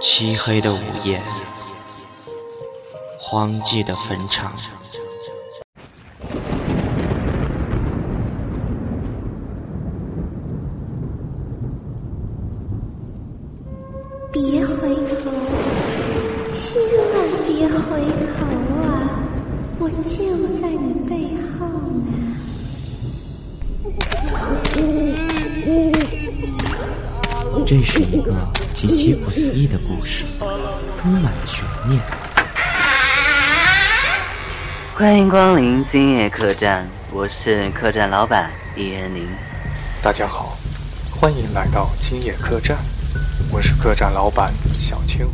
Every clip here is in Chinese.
漆黑的午夜，荒寂的坟场。别回头，千万别回头啊！我就在你背后呢。这是一个极其诡异的故事，充满了悬念。欢迎光临今夜客栈，我是客栈老板易言林。大家好，欢迎来到今夜客栈。我是客栈老板小千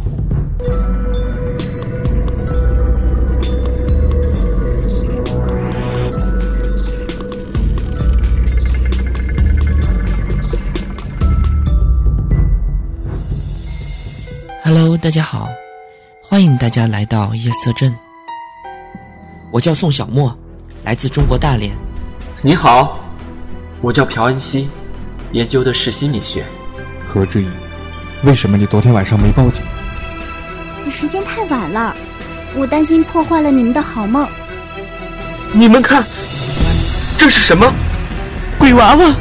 Hello，大家好，欢迎大家来到夜色镇。我叫宋小莫，来自中国大连。你好，我叫朴恩熙，研究的是心理学。何志毅。为什么你昨天晚上没报警？时间太晚了，我担心破坏了你们的好梦。你们看，这是什么？鬼娃娃！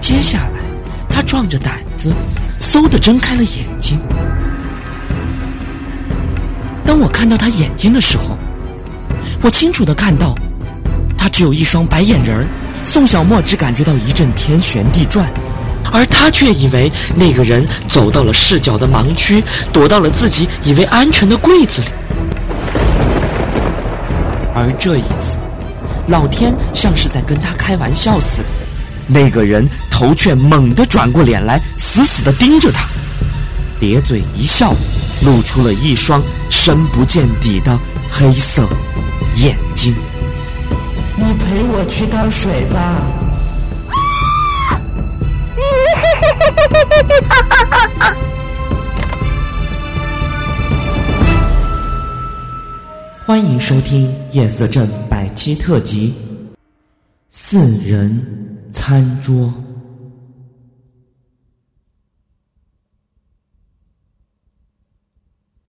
接下来，他壮着胆子，嗖的睁开了眼睛。当我看到他眼睛的时候，我清楚的看到，他只有一双白眼仁儿。宋小沫只感觉到一阵天旋地转。而他却以为那个人走到了视角的盲区，躲到了自己以为安全的柜子里。而这一次，老天像是在跟他开玩笑似的，那个人头却猛地转过脸来，死死地盯着他，咧嘴一笑，露出了一双深不见底的黑色眼睛。你陪我去倒水吧。欢迎收听《夜色镇》百期特辑《四人餐桌》。